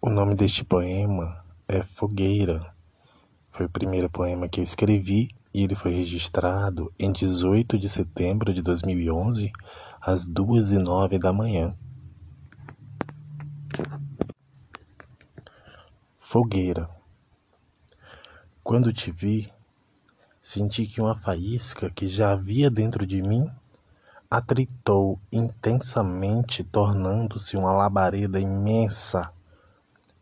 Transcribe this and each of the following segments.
O nome deste poema é Fogueira. Foi o primeiro poema que eu escrevi e ele foi registrado em 18 de setembro de 2011, às duas e nove da manhã. Fogueira. Quando te vi, senti que uma faísca que já havia dentro de mim atritou intensamente, tornando-se uma labareda imensa,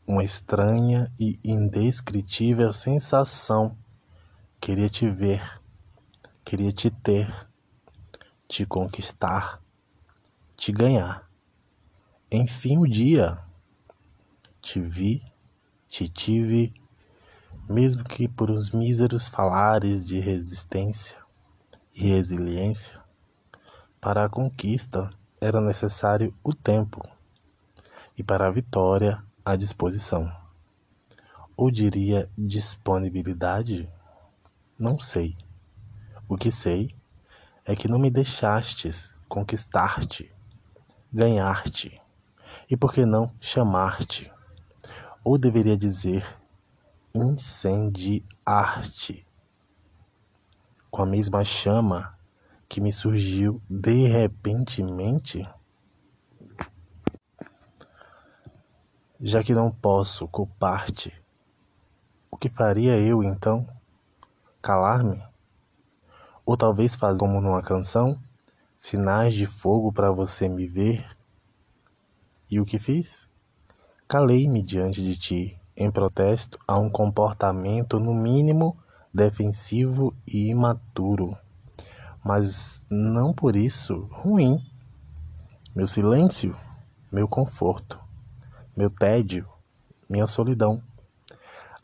uma estranha e indescritível sensação. Queria te ver, queria te ter, te conquistar, te ganhar. Enfim, o dia te vi, te tive, mesmo que por uns míseros falares de resistência e resiliência para a conquista era necessário o tempo, e para a vitória a disposição. Ou diria disponibilidade? Não sei. O que sei é que não me deixastes conquistar-te, ganhar-te, e por que não chamar-te? Ou deveria dizer incendiar-te, com a mesma chama que me surgiu de repentemente, já que não posso culpar-te, o que faria eu então? Calar-me? Ou talvez fazer como numa canção, sinais de fogo para você me ver? E o que fiz? Calei-me diante de ti, em protesto a um comportamento no mínimo defensivo e imaturo mas não por isso ruim. Meu silêncio, meu conforto, meu tédio, minha solidão.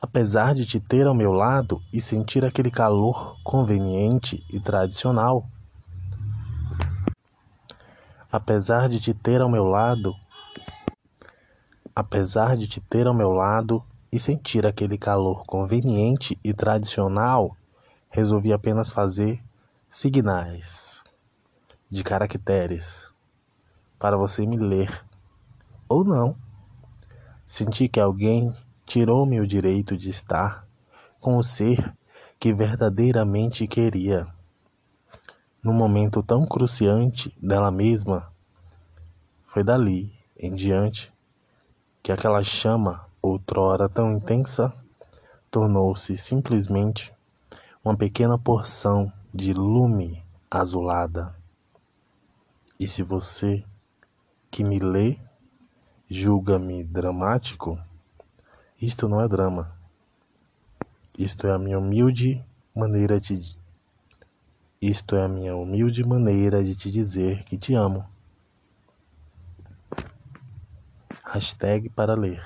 Apesar de te ter ao meu lado e sentir aquele calor conveniente e tradicional. Apesar de te ter ao meu lado, apesar de te ter ao meu lado e sentir aquele calor conveniente e tradicional, resolvi apenas fazer signais de caracteres para você me ler ou não. Senti que alguém tirou-me o direito de estar com o ser que verdadeiramente queria. Num momento tão cruciante dela mesma, foi dali em diante que aquela chama, outrora tão intensa, tornou-se simplesmente uma pequena porção de lume azulada. E se você que me lê julga-me dramático, isto não é drama. Isto é a minha humilde maneira de isto é a minha humilde maneira de te dizer que te amo. Hashtag para ler.